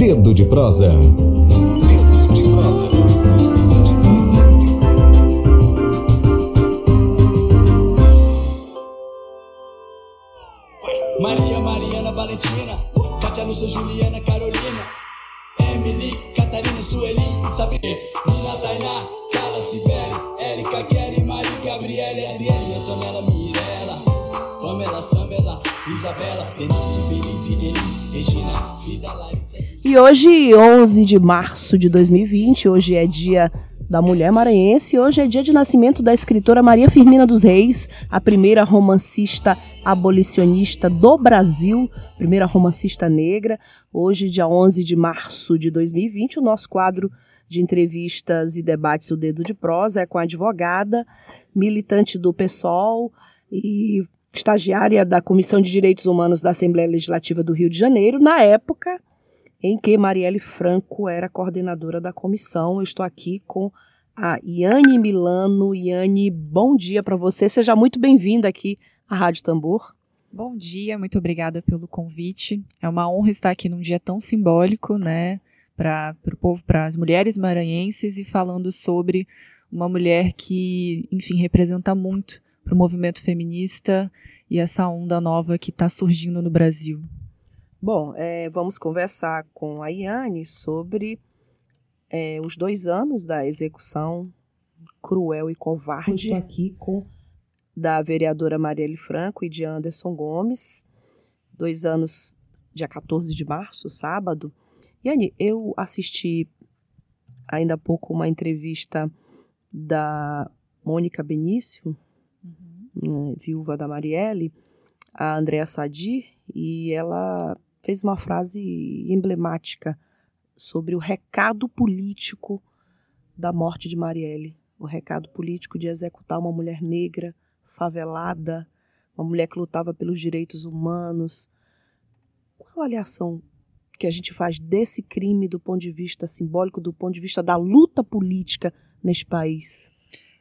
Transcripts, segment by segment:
Dedo de prosa. Dedo de prosa. Hoje, 11 de março de 2020, hoje é dia da mulher maranhense, hoje é dia de nascimento da escritora Maria Firmina dos Reis, a primeira romancista abolicionista do Brasil, primeira romancista negra. Hoje, dia 11 de março de 2020, o nosso quadro de entrevistas e debates O Dedo de Prosa é com a advogada, militante do PSOL e estagiária da Comissão de Direitos Humanos da Assembleia Legislativa do Rio de Janeiro, na época em que Marielle Franco era coordenadora da comissão. Eu estou aqui com a Iane Milano. Iane, bom dia para você. Seja muito bem-vinda aqui à Rádio Tambor. Bom dia, muito obrigada pelo convite. É uma honra estar aqui num dia tão simbólico, né, para o povo, para as mulheres maranhenses e falando sobre uma mulher que, enfim, representa muito para o movimento feminista e essa onda nova que está surgindo no Brasil. Bom, é, vamos conversar com a Iane sobre é, os dois anos da execução cruel e covarde. Estou aqui com da vereadora Marielle Franco e de Anderson Gomes, dois anos, dia 14 de março, sábado. Iane, eu assisti ainda há pouco uma entrevista da Mônica Benício, uhum. viúva da Marielle, a Andréa Sadi, e ela fez uma frase emblemática sobre o recado político da morte de Marielle. O recado político de executar uma mulher negra, favelada, uma mulher que lutava pelos direitos humanos. Qual a avaliação que a gente faz desse crime do ponto de vista simbólico, do ponto de vista da luta política neste país?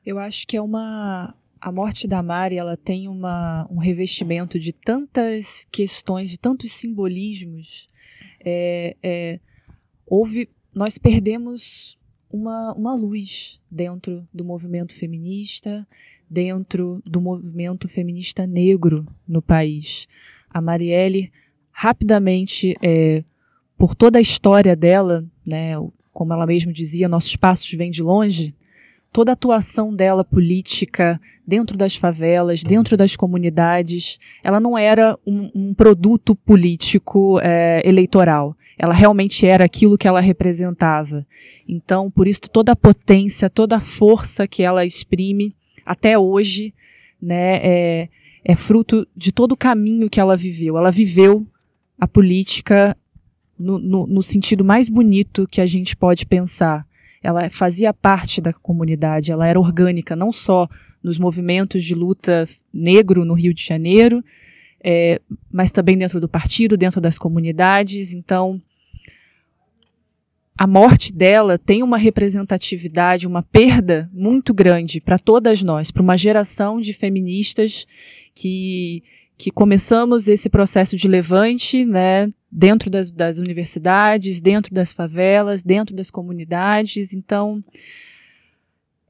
Eu acho que é uma a morte da Mari ela tem uma, um revestimento de tantas questões, de tantos simbolismos. É, é, houve, nós perdemos uma, uma luz dentro do movimento feminista, dentro do movimento feminista negro no país. A Marielle, rapidamente, é, por toda a história dela, né, como ela mesma dizia, nossos passos vêm de longe, toda a atuação dela política dentro das favelas, dentro das comunidades, ela não era um, um produto político é, eleitoral. Ela realmente era aquilo que ela representava. Então, por isso, toda a potência, toda a força que ela exprime até hoje, né, é, é fruto de todo o caminho que ela viveu. Ela viveu a política no, no, no sentido mais bonito que a gente pode pensar ela fazia parte da comunidade, ela era orgânica, não só nos movimentos de luta negro no Rio de Janeiro, é, mas também dentro do partido, dentro das comunidades. Então, a morte dela tem uma representatividade, uma perda muito grande para todas nós, para uma geração de feministas que, que começamos esse processo de levante, né, dentro das, das universidades, dentro das favelas, dentro das comunidades. Então,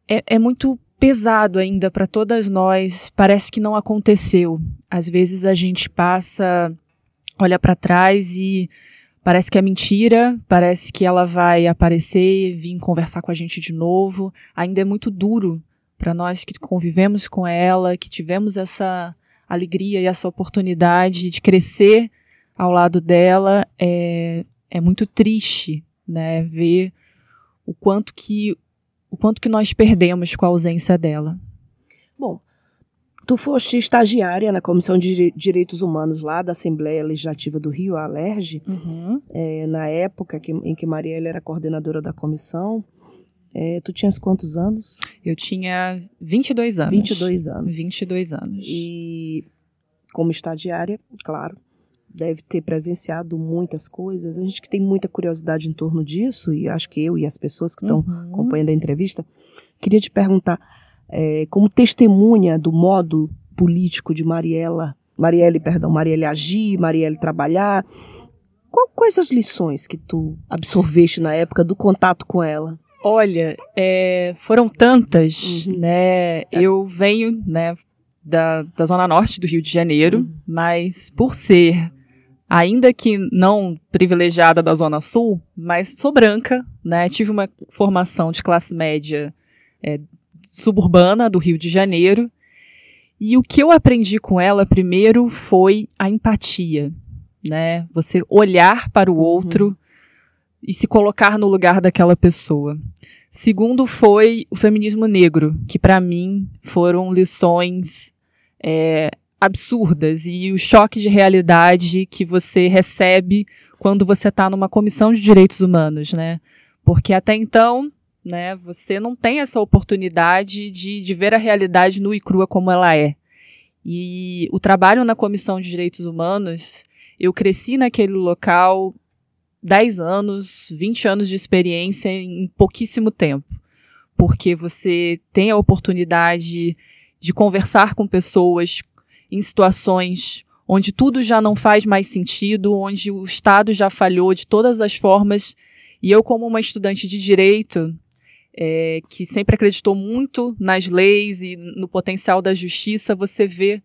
é, é muito pesado ainda para todas nós. Parece que não aconteceu. Às vezes a gente passa, olha para trás e parece que é mentira, parece que ela vai aparecer, vir conversar com a gente de novo. Ainda é muito duro para nós que convivemos com ela, que tivemos essa alegria e essa oportunidade de crescer ao lado dela é, é muito triste, né, ver o quanto que o quanto que nós perdemos com a ausência dela. Bom, tu foste estagiária na Comissão de Direitos Humanos lá da Assembleia Legislativa do Rio, a Alerj, uhum. é, na época que, em que Marielle era coordenadora da comissão. É, tu tinhas quantos anos? Eu tinha 22 anos. 22 anos. 22 anos. E como estagiária, claro, deve ter presenciado muitas coisas. A gente que tem muita curiosidade em torno disso, e acho que eu e as pessoas que estão Uhum. acompanhando a entrevista, queria te perguntar, é, como testemunha do modo político de Mariela, Marielle, perdão, Marielle agir, Marielle trabalhar, Qual, quais as lições que tu absorveste na época do contato com ela? Olha, é, foram tantas, uhum. né? É. Eu venho, né, da, da zona norte do Rio de Janeiro, uhum. mas por ser, ainda que não privilegiada da zona sul, mas sou branca, né? Tive uma formação de classe média é, suburbana do Rio de Janeiro. E o que eu aprendi com ela primeiro foi a empatia, né? Você olhar para o uhum. outro e se colocar no lugar daquela pessoa. Segundo foi o feminismo negro, que para mim foram lições é, absurdas e o choque de realidade que você recebe quando você está numa comissão de direitos humanos, né? Porque até então, né, você não tem essa oportunidade de, de ver a realidade nua e crua como ela é. E o trabalho na comissão de direitos humanos, eu cresci naquele local 10 anos, 20 anos de experiência em pouquíssimo tempo. Porque você tem a oportunidade de conversar com pessoas em situações onde tudo já não faz mais sentido, onde o Estado já falhou de todas as formas. E eu, como uma estudante de direito, é, que sempre acreditou muito nas leis e no potencial da justiça, você vê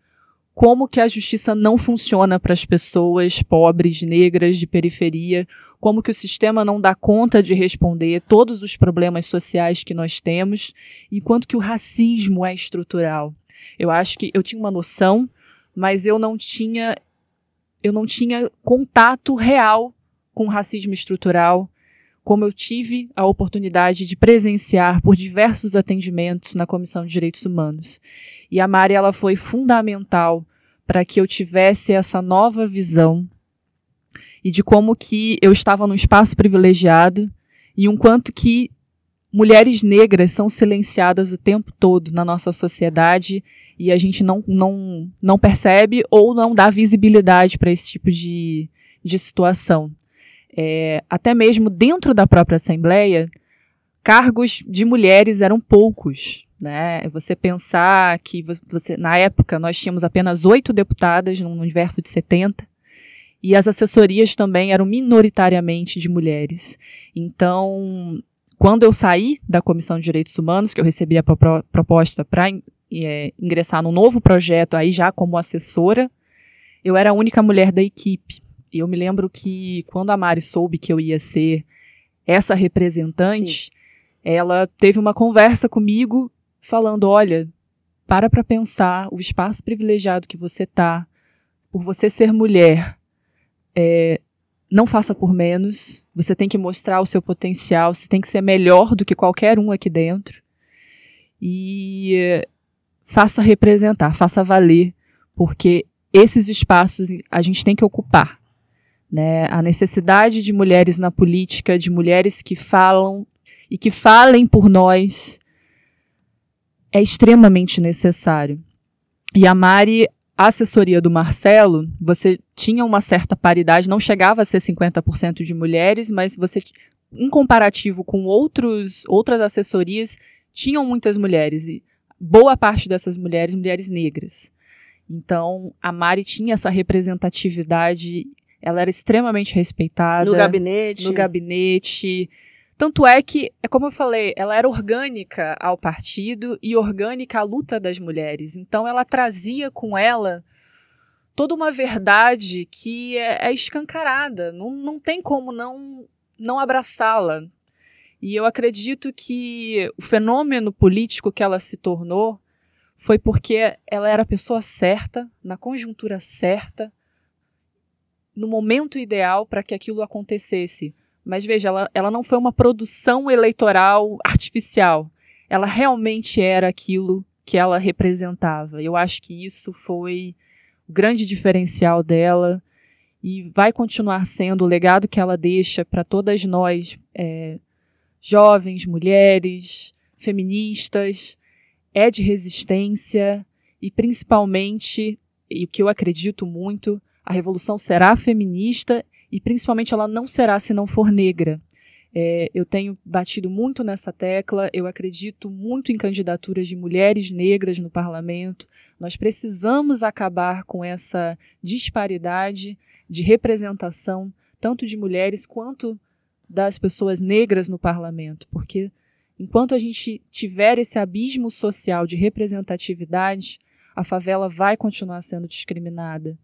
como que a justiça não funciona para as pessoas pobres, negras, de periferia, como que o sistema não dá conta de responder todos os problemas sociais que nós temos e quanto que o racismo é estrutural. Eu acho que eu tinha uma noção, mas eu não tinha eu não tinha contato real com o racismo estrutural, como eu tive a oportunidade de presenciar por diversos atendimentos na Comissão de Direitos Humanos. E a Mari ela foi fundamental para que eu tivesse essa nova visão e de como que eu estava num espaço privilegiado e um quanto que mulheres negras são silenciadas o tempo todo na nossa sociedade e a gente não, não, não percebe ou não dá visibilidade para esse tipo de, de situação. É, até mesmo dentro da própria Assembleia, cargos de mulheres eram poucos né? Você pensar que você, na época nós tínhamos apenas oito deputadas num universo de 70 e as assessorias também eram minoritariamente de mulheres. Então, quando eu saí da Comissão de Direitos Humanos, que eu recebi a pro proposta para é, ingressar num novo projeto, aí já como assessora, eu era a única mulher da equipe. E eu me lembro que quando a Mari soube que eu ia ser essa representante, Sim. ela teve uma conversa comigo falando: olha, para para pensar o espaço privilegiado que você tá, por você ser mulher, é, não faça por menos. Você tem que mostrar o seu potencial, você tem que ser melhor do que qualquer um aqui dentro. E faça representar, faça valer, porque esses espaços a gente tem que ocupar. Né? A necessidade de mulheres na política, de mulheres que falam e que falem por nós, é extremamente necessário. E a Mari, a assessoria do Marcelo, você tinha uma certa paridade, não chegava a ser 50% de mulheres, mas você, em comparativo com outros, outras assessorias, tinham muitas mulheres. E boa parte dessas mulheres, mulheres negras. Então, a Mari tinha essa representatividade, ela era extremamente respeitada. No gabinete. No gabinete. Tanto é que, é como eu falei, ela era orgânica ao partido e orgânica à luta das mulheres. Então ela trazia com ela toda uma verdade que é, é escancarada. Não, não tem como não, não abraçá-la. E eu acredito que o fenômeno político que ela se tornou foi porque ela era a pessoa certa, na conjuntura certa, no momento ideal para que aquilo acontecesse mas veja, ela, ela não foi uma produção eleitoral artificial. Ela realmente era aquilo que ela representava. Eu acho que isso foi o grande diferencial dela e vai continuar sendo o legado que ela deixa para todas nós, é, jovens, mulheres, feministas, é de resistência e principalmente, e o que eu acredito muito, a revolução será feminista e principalmente ela não será se não for negra. É, eu tenho batido muito nessa tecla, eu acredito muito em candidaturas de mulheres negras no parlamento. Nós precisamos acabar com essa disparidade de representação tanto de mulheres quanto das pessoas negras no parlamento, porque enquanto a gente tiver esse abismo social de representatividade, a favela vai continuar sendo discriminada.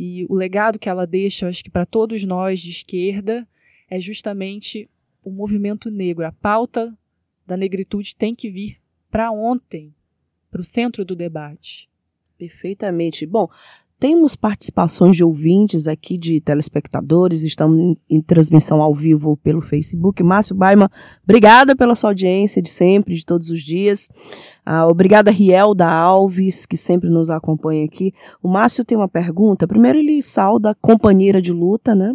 E o legado que ela deixa, acho que para todos nós de esquerda, é justamente o movimento negro. A pauta da negritude tem que vir para ontem, para o centro do debate. Perfeitamente. Bom, temos participações de ouvintes aqui, de telespectadores, estamos em, em, transmissão ao vivo pelo Facebook. Márcio Baima, obrigada pela sua audiência de sempre, de todos os dias. Ah, obrigada, Riel da Alves, que sempre nos acompanha aqui. O Márcio tem uma pergunta. Primeiro, ele sauda a companheira de luta, né?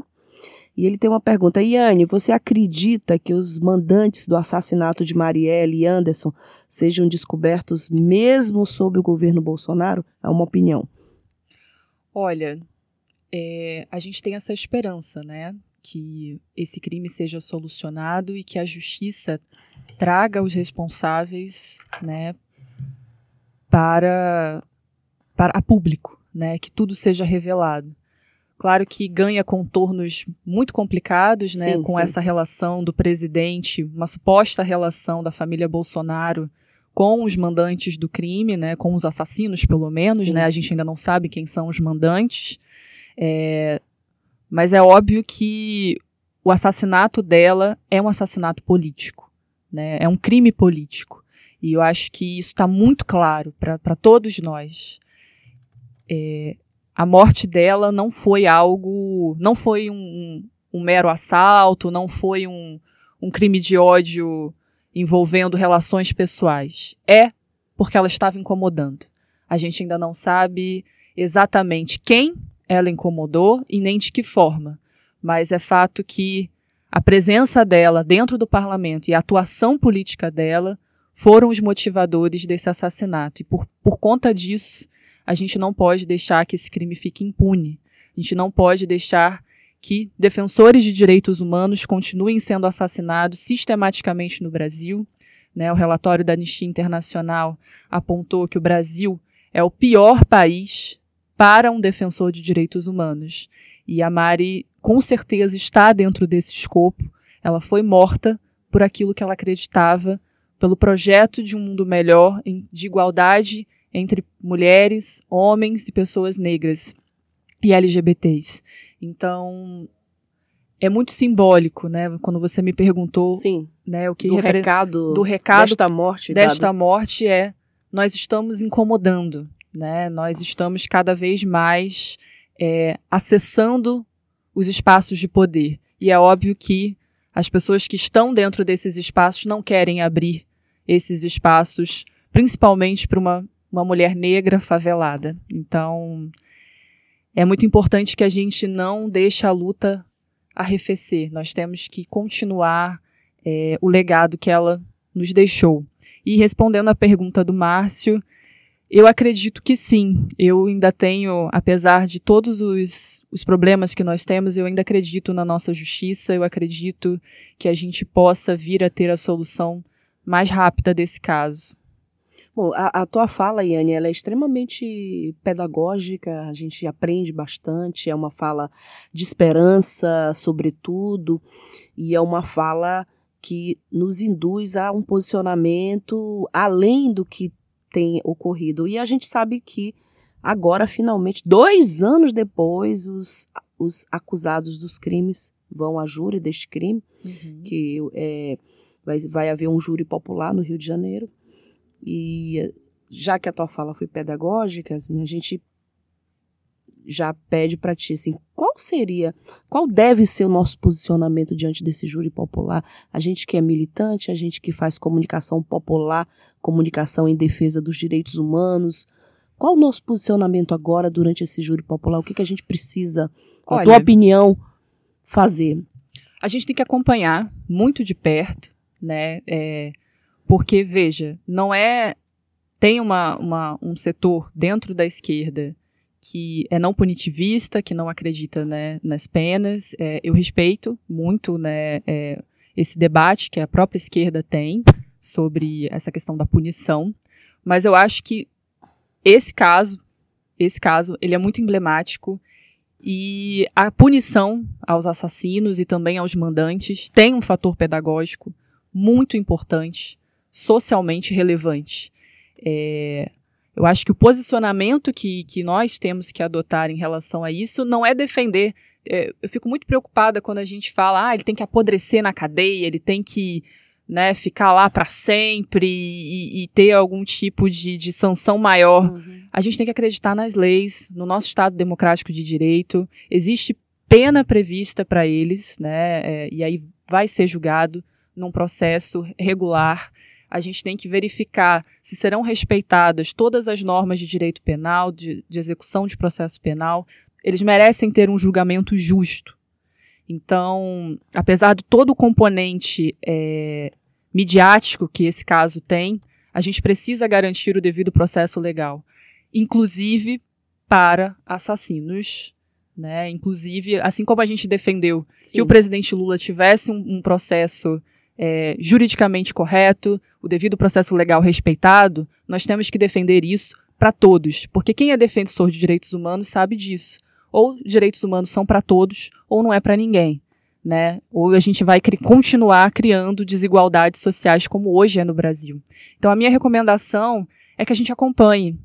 E ele tem uma pergunta. Iane, você acredita que os mandantes do assassinato de Marielle e Anderson sejam descobertos mesmo sob o governo Bolsonaro? É uma opinião. Olha, é, a gente tem essa esperança, né? Que esse crime seja solucionado e que a justiça traga os responsáveis, né? Para, para a público, né? Que tudo seja revelado. Claro que ganha contornos muito complicados, né? Sim, com sim. essa relação do presidente, uma suposta relação da família Bolsonaro com os mandantes do crime, né, com os assassinos, pelo menos, né, a gente ainda não sabe quem são os mandantes, é, mas é óbvio que o assassinato dela é um assassinato político, né, é um crime político, e eu acho que isso está muito claro para todos nós. É, a morte dela não foi algo, não foi um, um, um mero assalto, não foi um, um crime de ódio envolvendo relações pessoais. É porque ela estava incomodando. A gente ainda não sabe exatamente quem ela incomodou e nem de que forma, mas é fato que a presença dela dentro do parlamento e a atuação política dela foram os motivadores desse assassinato. E por, por conta disso, a gente não pode deixar que esse crime fique impune. A gente não pode deixar que defensores de direitos humanos continuem sendo assassinados sistematicamente no Brasil. Né? O relatório da Anistia Internacional apontou que o Brasil é o pior país para um defensor de direitos humanos. E a Mari, com certeza, está dentro desse escopo. Ela foi morta por aquilo que ela acreditava, pelo projeto de um mundo melhor, de igualdade entre mulheres, homens e pessoas negras e LGBTs. Então, é muito simbólico, né? Quando você me perguntou, Sim, né, o que do recado, do recado desta morte, desta dado. morte é nós estamos incomodando, né? Nós estamos cada vez mais é, acessando os espaços de poder. E é óbvio que as pessoas que estão dentro desses espaços não querem abrir esses espaços, principalmente para uma, uma mulher negra favelada. Então, é muito importante que a gente não deixe a luta arrefecer. Nós temos que continuar é, o legado que ela nos deixou. E respondendo à pergunta do Márcio, eu acredito que sim. Eu ainda tenho, apesar de todos os, os problemas que nós temos, eu ainda acredito na nossa justiça, eu acredito que a gente possa vir a ter a solução mais rápida desse caso. Bom, a, a, tua fala, Iane, ela é extremamente pedagógica, a gente aprende bastante, é uma fala de esperança, sobretudo, e é uma fala que nos induz a um posicionamento além do que tem ocorrido. E a gente sabe que agora, finalmente, dois anos depois, os, os acusados dos crimes vão à júri deste crime, uhum. que é, vai, vai haver um júri popular no Rio de Janeiro. E já que a tua fala foi pedagógica, assim, a gente já pede para ti assim, qual seria, qual deve ser o nosso posicionamento diante desse júri popular? A gente que é militante, a gente que faz comunicação popular, comunicação em defesa dos direitos humanos, qual o nosso posicionamento agora durante esse júri popular? O que, que a gente precisa, Olha, tua opinião, fazer? A gente tem que acompanhar muito de perto, né? É, porque, veja, não é. Tem uma, uma, um setor dentro da esquerda que é não punitivista, que não acredita né, nas penas. É, eu respeito muito né, é, esse debate que a própria esquerda tem sobre essa questão da punição, mas eu acho que esse caso, esse caso, ele é muito emblemático E a punição aos assassinos e também aos mandantes tem um fator pedagógico muito importante, socialmente relevante. É, eu acho que o posicionamento que, que nós temos que adotar em relação a isso não é defender. É, eu fico muito preocupada quando a gente fala, ah, ele tem que apodrecer na cadeia, ele tem que né, ficar lá para sempre e, e, ter algum tipo de, de sanção maior. Uhum. A gente tem que acreditar nas leis, no nosso Estado democrático de direito. Existe pena prevista para eles, né, é, e aí vai ser julgado num processo regular. A gente tem que verificar se serão respeitadas todas as normas de direito penal, de, de execução de processo penal. Eles merecem ter um julgamento justo. Então, apesar de todo o componente é, midiático que esse caso tem, a gente precisa garantir o devido processo legal, inclusive para assassinos. Né? Inclusive, assim como a gente defendeu Sim. que o presidente Lula tivesse um, um processo é, juridicamente correto, o devido processo legal respeitado, nós temos que defender isso para todos, porque quem é defensor de direitos humanos sabe disso. Ou direitos humanos são para todos, ou não é para ninguém né? Ou a gente vai cri continuar criando desigualdades sociais como hoje é no Brasil. Então a minha recomendação é que a gente acompanhe,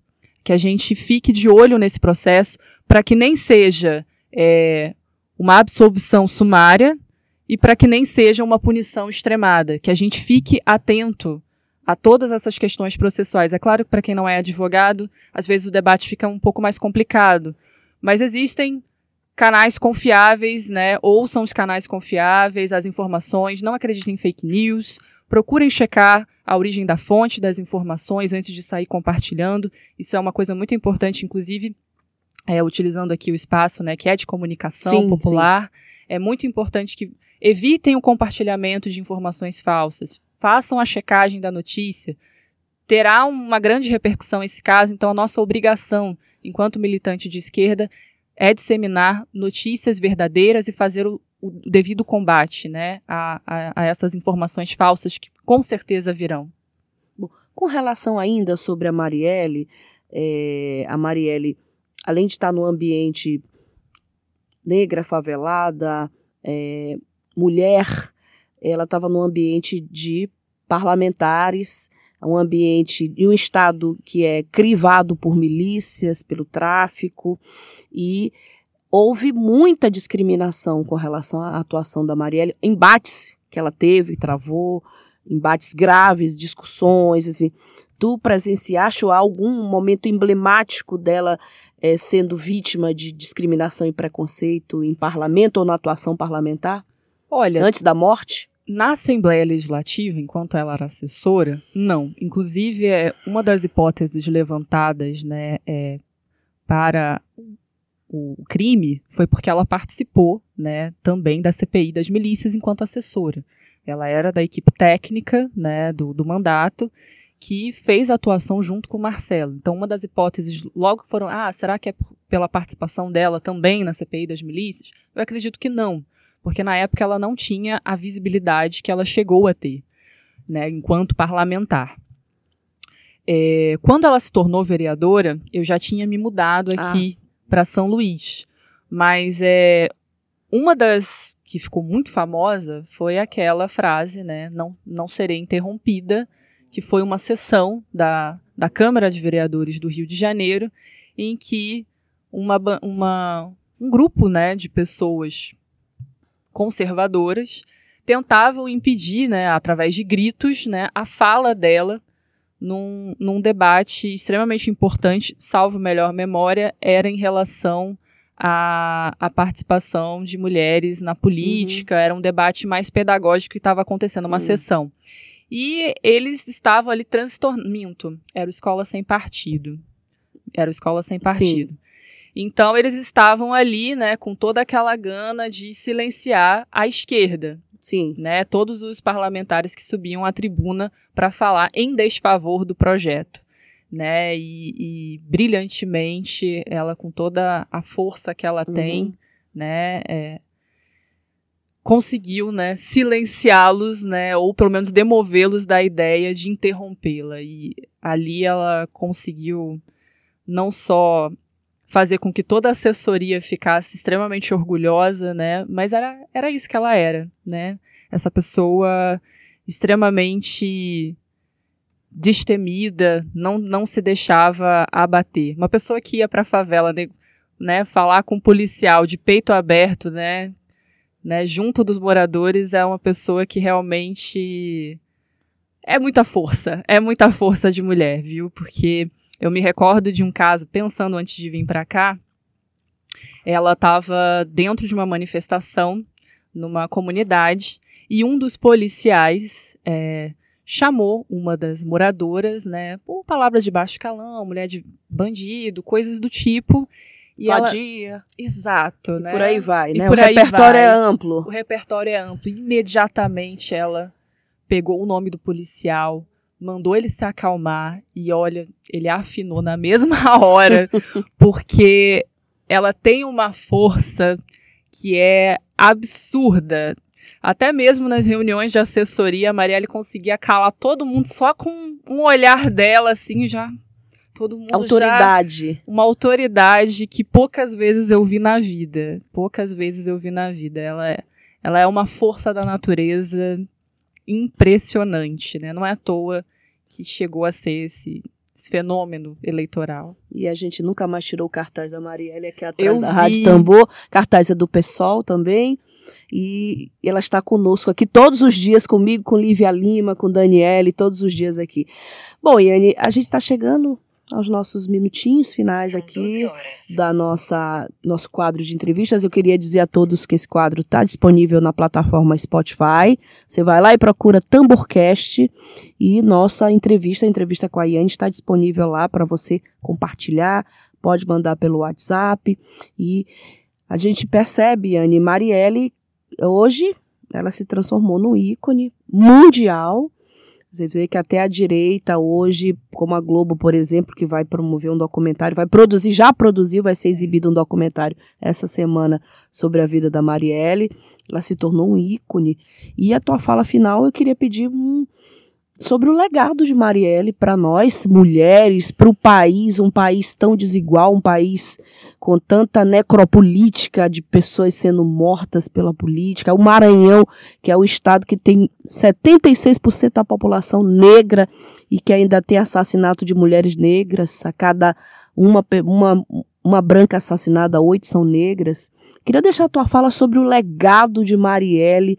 que a gente fique de olho nesse processo para que nem seja é, uma absolvição sumária e para que nem seja uma punição extremada, que a gente fique atento a todas essas questões processuais. É claro que para quem não é advogado, às vezes o debate fica um pouco mais complicado, mas existem canais confiáveis, né? Ouçam os canais confiáveis, as informações, não acreditem em fake news, procurem checar a origem da fonte das informações antes de sair compartilhando. Isso é uma coisa muito importante, inclusive, é, utilizando aqui o espaço, né, que é de comunicação sim, popular. Sim. É muito importante que evitem o compartilhamento de informações falsas. Façam a checagem da notícia. Terá uma grande repercussão esse caso, então a nossa obrigação, enquanto militante de esquerda, é disseminar notícias verdadeiras e fazer o, o devido combate né, a, a, a, essas informações falsas que com certeza virão. Bom, com relação ainda sobre a Marielle, é, a Marielle, além de estar no ambiente negra, favelada, é, mulher, ela estava no ambiente de parlamentares, um ambiente e um estado que é crivado por milícias, pelo tráfico, e houve muita discriminação com relação à atuação da Marielle, embates que ela teve, travou, embates graves, discussões, assim. Tu presenciaste algum momento emblemático dela é, sendo vítima de discriminação e preconceito em parlamento ou na atuação parlamentar? Olha, antes da morte? Na Assembleia Legislativa, enquanto ela era assessora, não. Inclusive, é uma das hipóteses levantadas né, é, para o crime foi porque ela participou né, também da CPI das milícias enquanto assessora. Ela era da equipe técnica né, do, do mandato que fez a atuação junto com o Marcelo. Então, uma das hipóteses logo foram: ah, será que é pela participação dela também na CPI das milícias? Eu acredito que não, porque na época ela não tinha a visibilidade que ela chegou a ter, né, enquanto parlamentar. É, quando ela se tornou vereadora, eu já tinha me mudado ah. aqui ah para São Luís. Mas é uma das que ficou muito famosa foi aquela frase, né, não, não serei interrompida, que foi uma sessão da, da Câmara de Vereadores do Rio de Janeiro, em que uma, uma, um grupo né, de pessoas conservadoras tentavam impedir, né, através de gritos, né, a fala dela num, num debate extremamente importante, salvo melhor memória, era em relação à, à participação de mulheres na política, uhum. era um debate mais pedagógico que estava acontecendo, uma uhum. sessão. E eles estavam ali transtornando, era escola sem partido. Era escola sem partido. Sim. Então eles estavam ali, né, com toda aquela gana de silenciar a esquerda, Sim. Né, todos os parlamentares que subiam à tribuna para falar em desfavor do projeto. Né, e, e, brilhantemente, ela com toda a força que ela uhum. tem, né, é, conseguiu, né, silenciá-los, né, ou pelo menos demovê-los da ideia de interrompê-la. E ali ela conseguiu não só fazer com que toda a assessoria ficasse extremamente orgulhosa, né? Mas era, era isso que ela era, né? Essa pessoa extremamente destemida, não, não se deixava abater. Uma pessoa que ia para a favela, né, falar com um policial de peito aberto, né, né, junto dos moradores, é uma pessoa que realmente é muita força, é muita força de mulher, viu? Porque eu me recordo de um caso, pensando antes de vir para cá, ela estava dentro de uma manifestação numa comunidade e um dos policiais é, chamou uma das moradoras, né, por palavras de baixo calão, mulher de bandido, coisas do tipo. E Vadia. Ela... Exato, e né? Por aí vai, né? O repertório é amplo. O repertório é amplo. Imediatamente ela pegou o nome do policial, mandou ele se acalmar e olha, ele afinou na mesma hora, porque ela tem uma força que é absurda. Até mesmo nas reuniões de assessoria, a Marielle conseguia calar todo mundo só com um olhar dela, assim, já. Todo mundo Autoridade. Já, uma autoridade que poucas vezes eu vi na vida. Poucas vezes eu vi na vida. Ela é, ela é uma força da natureza impressionante, né? Não é à toa que chegou a ser esse, esse fenômeno eleitoral. E a gente nunca mais tirou o cartaz da Marielle aqui atrás eu da vi. Rádio Tambor. Cartaz é do PSOL também. E ela está conosco aqui todos os dias, comigo, com Lívia Lima, com Daniele, todos os dias aqui. Bom, Yane, a gente está chegando aos nossos minutinhos finais São aqui da nossa nosso quadro de entrevistas. Eu queria dizer a todos que esse quadro está disponível na plataforma Spotify. Você vai lá e procura Tamborcast e nossa entrevista, a entrevista com a Yane, está disponível lá para você compartilhar. Pode mandar pelo WhatsApp e a gente percebe, Yane, Marielle hoje ela se transformou num ícone mundial. Você vê que até a direita hoje, como a Globo, por exemplo, que vai promover um documentário, vai produzir, já produziu, vai ser exibido um documentário essa semana sobre a vida da Marielle. Ela se tornou um ícone. E a tua fala final, eu queria pedir um, sobre o legado de Marielle para nós, mulheres, para o país, um país tão desigual, um país com tanta necropolítica de pessoas sendo mortas pela política. O Maranhão, que é o estado que tem 76% da população negra e que ainda tem assassinato de mulheres negras, a cada uma, uma, uma branca assassinada, oito são negras. Queria deixar a tua fala sobre o legado de Marielle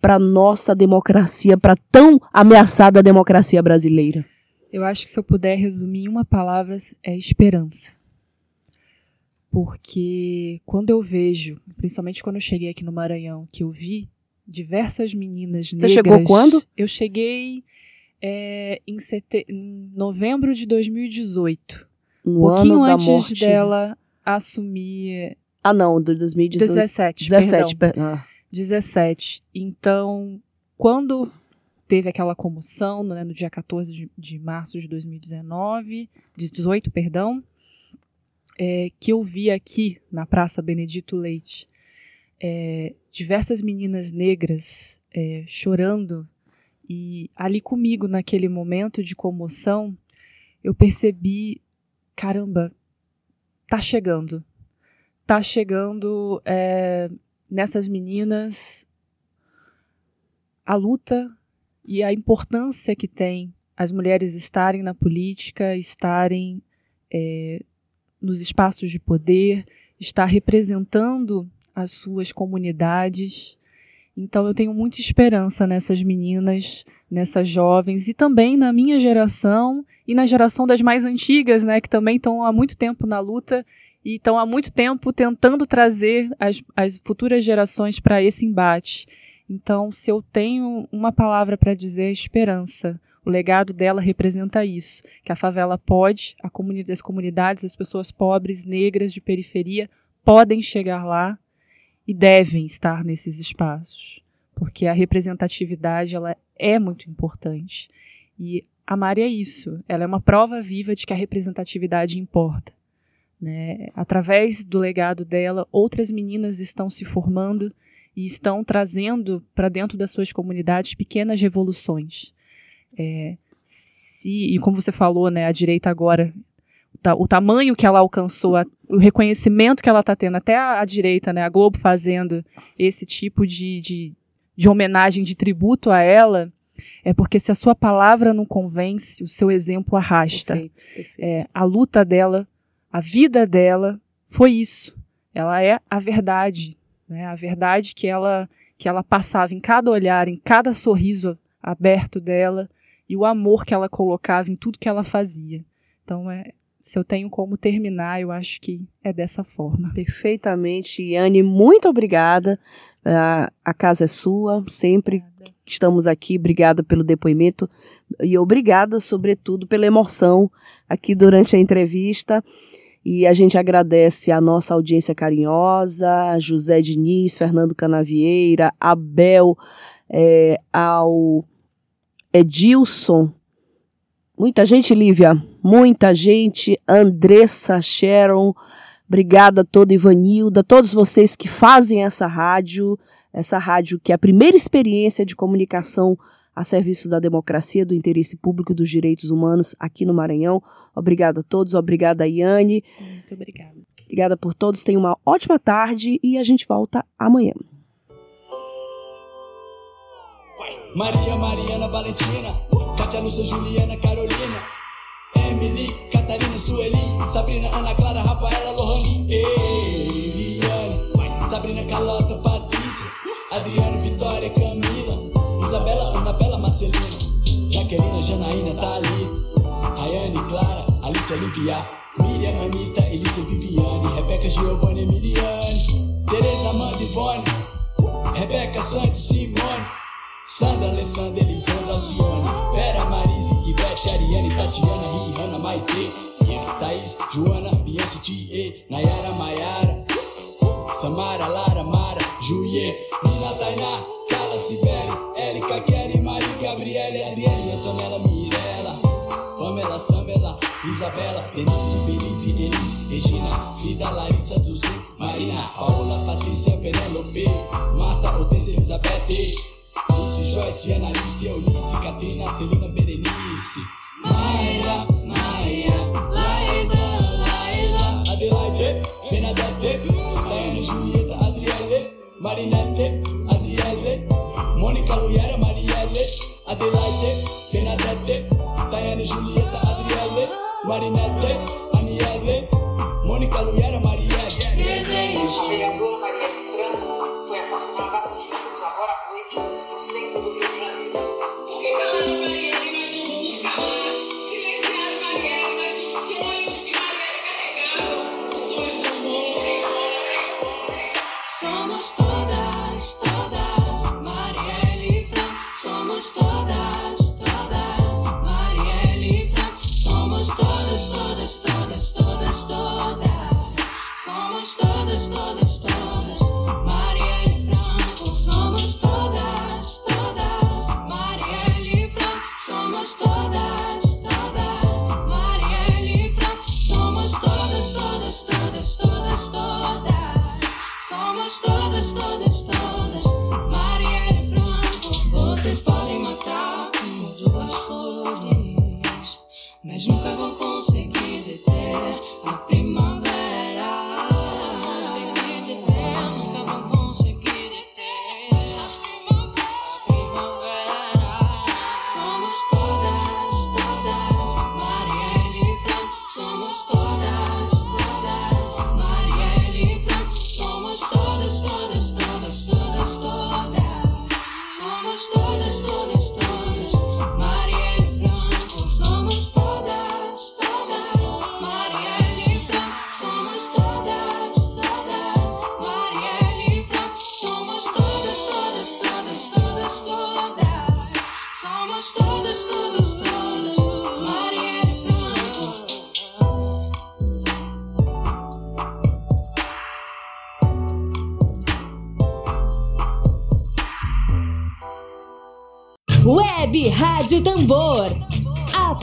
para nossa democracia, para tão ameaçada democracia brasileira? Eu acho que se eu puder resumir em uma palavra é esperança. Porque quando eu vejo, principalmente quando eu cheguei aqui no Maranhão, que eu vi diversas meninas negras. Você chegou quando? Eu cheguei é, em, sete... em novembro de 2018. No um pouquinho antes morte. dela assumir. Ah, não, de 2018. 17. 17, perdão. Ah. 17. Então, quando teve aquela comoção, né, no dia 14 de, de março de 2019, de 18, perdão, é, que eu vi aqui na Praça Benedito Leite é, diversas meninas negras é, chorando e ali comigo naquele momento de comoção eu percebi caramba tá chegando tá chegando é, nessas meninas a luta e a importância que tem as mulheres estarem na política, estarem é, nos espaços de poder, estar representando as suas comunidades. Então eu tenho muita esperança nessas meninas, nessas jovens e também na minha geração e na geração das mais antigas, né, que também estão há muito tempo na luta e estão há muito tempo tentando trazer as, as futuras gerações para esse embate. Então, se eu tenho uma palavra para dizer, é esperança. O legado dela representa isso, que a favela pode, a comunidade, as comunidades, as pessoas pobres, negras, de periferia, podem chegar lá e devem estar nesses espaços, porque a representatividade ela é muito importante. E a Mari é isso, ela é uma prova viva de que a representatividade importa. Né? Através do legado dela, outras meninas estão se formando e estão trazendo para dentro das suas comunidades pequenas revoluções. É, se, e como você falou, né, a direita agora, o tamanho que ela alcançou, a, o reconhecimento que ela está tendo, até a, a, direita, né, a Globo fazendo esse tipo de, de, de homenagem, de tributo a ela, é porque se a sua palavra não convence, o seu exemplo arrasta. Perfeito, perfeito. É, a luta dela, a vida dela foi isso. Ela é a verdade, né? A verdade que ela que ela passava em cada olhar, em cada sorriso aberto dela e o amor que ela colocava em tudo que ela fazia. Então é, se eu tenho como terminar, eu acho que é dessa forma. Perfeitamente, Yane, muito obrigada. A, a casa é sua, sempre obrigada. estamos aqui. Obrigada pelo depoimento e obrigada, sobretudo, pela emoção aqui durante a entrevista. E a gente agradece a nossa audiência carinhosa, José Diniz, Fernando Canavieira, Abel, é, ao Edilson. Muita gente, Lívia, muita gente. Andressa, Sharon, obrigada a toda Ivanilda, todos vocês que fazem essa rádio, essa rádio que é a primeira experiência de comunicação a serviço da democracia, do interesse público e dos direitos humanos aqui no Maranhão. Obrigada a todos, obrigada Iane. Muito obrigada. Obrigada por todos, tenham uma ótima tarde e a gente volta amanhã. Maria, Mariana, Valentina, Katia, Lúcia, Juliana, Carolina, Emily, Catarina, Sueli, Sabrina, Ana Clara, Rafaela, Lohane, Eliane, Sabrina, Carlota, Patrícia, Adriana, Vitória, Camila, Jaquelina, Janaína, Thalita, Rayane, Clara, Alicia, Livia, Miriam, Anitta, Elisa, Viviane, Rebeca, Giovanna, Emiliane, Tereza, Amanda, Ivone, Rebeca, Santos, Simone, Sandra, Alessandra, Elisandra, Alcione Vera, Marise, Ivete, Ariane, Tatiana, Rihanna, Maite. Thaís, Joana, Beyoncé, T.E. Nayara, Maiara Samara, Lara, Mara, Julie Nina, Tainá, Sibeli Élica, Kelly, Mari, Gabriele, Adriele, Antonella, Mirella Pamela, Samela, Isabela, Denise, Belize, Elise, Regina, Frida, Larissa, Zuzu, Marina, Paola, Patrícia, Penelope Marta, Hortência, Elizabeth Joyce, Analice, Eunice, somos toda Rádio